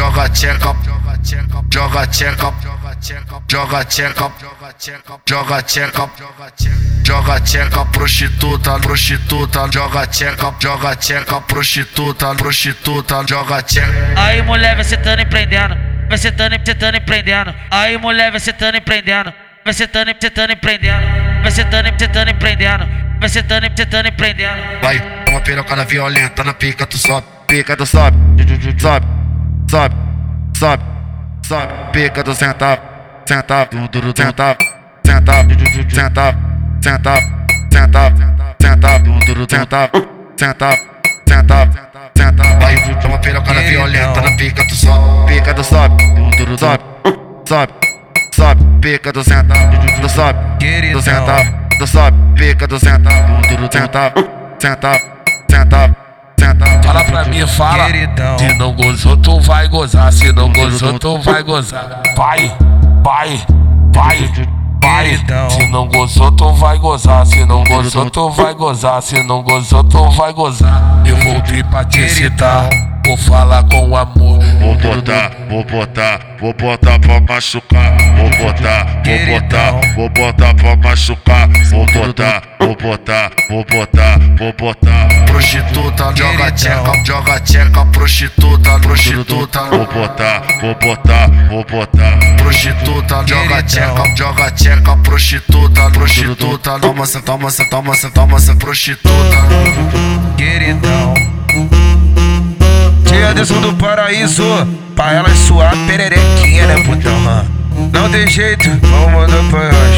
joga tcheca, joga tcheca, joga tcheca, joga tcheca, joga tcheca, prostituta, prostituta, joga tcheca, joga tcheca, prostituta, prostituta, joga tcheca. Aí mulher vai sentando e prendendo, vai sentando e sentando e prendendo. Aí mulher vai sentando e prendendo, vai sentando e sentando e prendendo, vai sentando e sentando e prendendo, vai sentando e sentando e prendendo. Vai, uma pirocada violenta na pica, tu sobe, pica, tu sobe, sobe, sobe, sobe, sobe, pica, tu centavo, centavo, duro, centavo, centavo, centavo, centavo, centavo, centavo, duro, centavo, centavo, centavo, centavo. Vai, dá uma pirocada violenta na pica, tu sobe, pica, tu sobe, duro, sobe, sobe, sobe, pica, tu centavo, tu sobe, tu centavo, tu sobe, pica, tu centavo, duro, centavo, centavo, centavo. Fala pra mim, fala. Se não gozou, tu vai gozar. Se não gozou, tu vai gozar. Vai, vai, vai, vai. Se não gozou, tu vai gozar. Se não gozou, tu vai gozar. Se não gozou, tu vai gozar. Eu voltei pra te excitar. Vou falar com amor. Vou botar, vou botar, vou botar pra machucar. Vou botar, vou botar, vou botar pra machucar. Vou botar, vou botar, vou botar, vou botar. Prostituta, joga tcheca, joga tcheca, prostituta, prostituta. Vou botar, vou botar, vou botar. Prostituta, joga tcheca, joga tcheca, prostituta, prostituta. Toma, essa, toma, essa, toma, essa, toma, essa prostituta. queridão. Tia Anderson do Paraíso, pra elas suar pererequinha, né, putão? Não tem jeito, vamos mandar pra. Queridão.